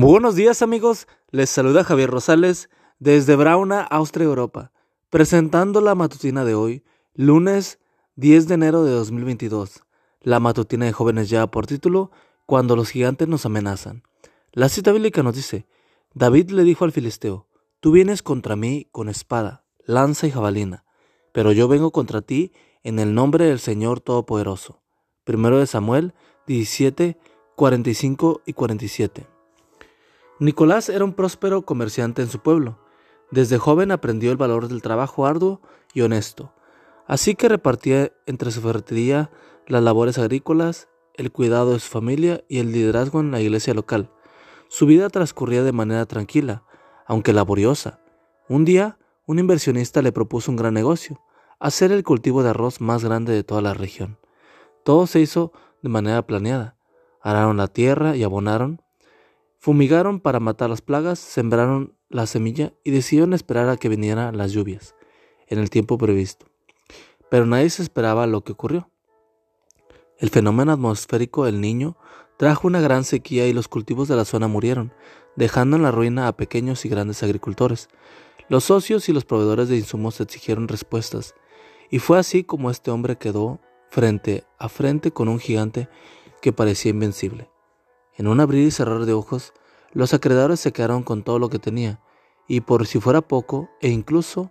buenos días amigos, les saluda Javier Rosales desde Brauna, Austria, Europa, presentando la matutina de hoy, lunes 10 de enero de 2022. La matutina de jóvenes ya por título, Cuando los gigantes nos amenazan. La cita bíblica nos dice, David le dijo al filisteo, Tú vienes contra mí con espada, lanza y jabalina, pero yo vengo contra ti en el nombre del Señor Todopoderoso. Primero de Samuel 17, 45 y 47. Nicolás era un próspero comerciante en su pueblo. Desde joven aprendió el valor del trabajo arduo y honesto, así que repartía entre su ferretería las labores agrícolas, el cuidado de su familia y el liderazgo en la iglesia local. Su vida transcurría de manera tranquila, aunque laboriosa. Un día, un inversionista le propuso un gran negocio, hacer el cultivo de arroz más grande de toda la región. Todo se hizo de manera planeada. Araron la tierra y abonaron, Fumigaron para matar las plagas, sembraron la semilla y decidieron esperar a que vinieran las lluvias, en el tiempo previsto. Pero nadie se esperaba lo que ocurrió. El fenómeno atmosférico del niño trajo una gran sequía y los cultivos de la zona murieron, dejando en la ruina a pequeños y grandes agricultores. Los socios y los proveedores de insumos exigieron respuestas, y fue así como este hombre quedó frente a frente con un gigante que parecía invencible. En un abrir y cerrar de ojos, los acreedores se quedaron con todo lo que tenía, y por si fuera poco, e incluso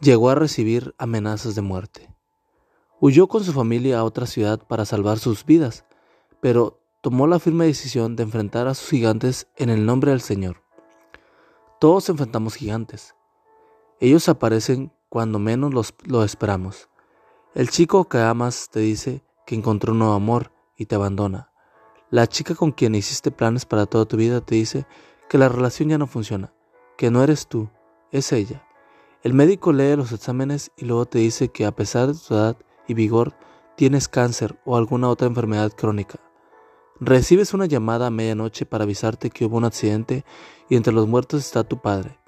llegó a recibir amenazas de muerte. Huyó con su familia a otra ciudad para salvar sus vidas, pero tomó la firme decisión de enfrentar a sus gigantes en el nombre del Señor. Todos enfrentamos gigantes. Ellos aparecen cuando menos los, lo esperamos. El chico que amas te dice que encontró un nuevo amor y te abandona. La chica con quien hiciste planes para toda tu vida te dice que la relación ya no funciona, que no eres tú, es ella. El médico lee los exámenes y luego te dice que a pesar de tu edad y vigor tienes cáncer o alguna otra enfermedad crónica. Recibes una llamada a medianoche para avisarte que hubo un accidente y entre los muertos está tu padre.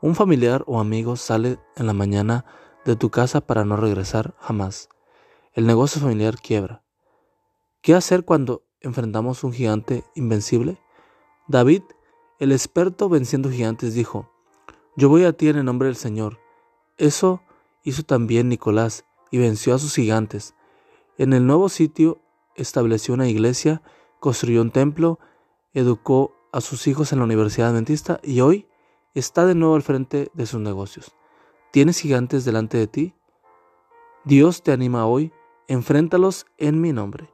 Un familiar o amigo sale en la mañana de tu casa para no regresar jamás. El negocio familiar quiebra. ¿Qué hacer cuando enfrentamos un gigante invencible? David, el experto venciendo gigantes, dijo, Yo voy a ti en el nombre del Señor. Eso hizo también Nicolás y venció a sus gigantes. En el nuevo sitio estableció una iglesia, construyó un templo, educó a sus hijos en la Universidad Adventista y hoy está de nuevo al frente de sus negocios. ¿Tienes gigantes delante de ti? Dios te anima hoy, enfréntalos en mi nombre.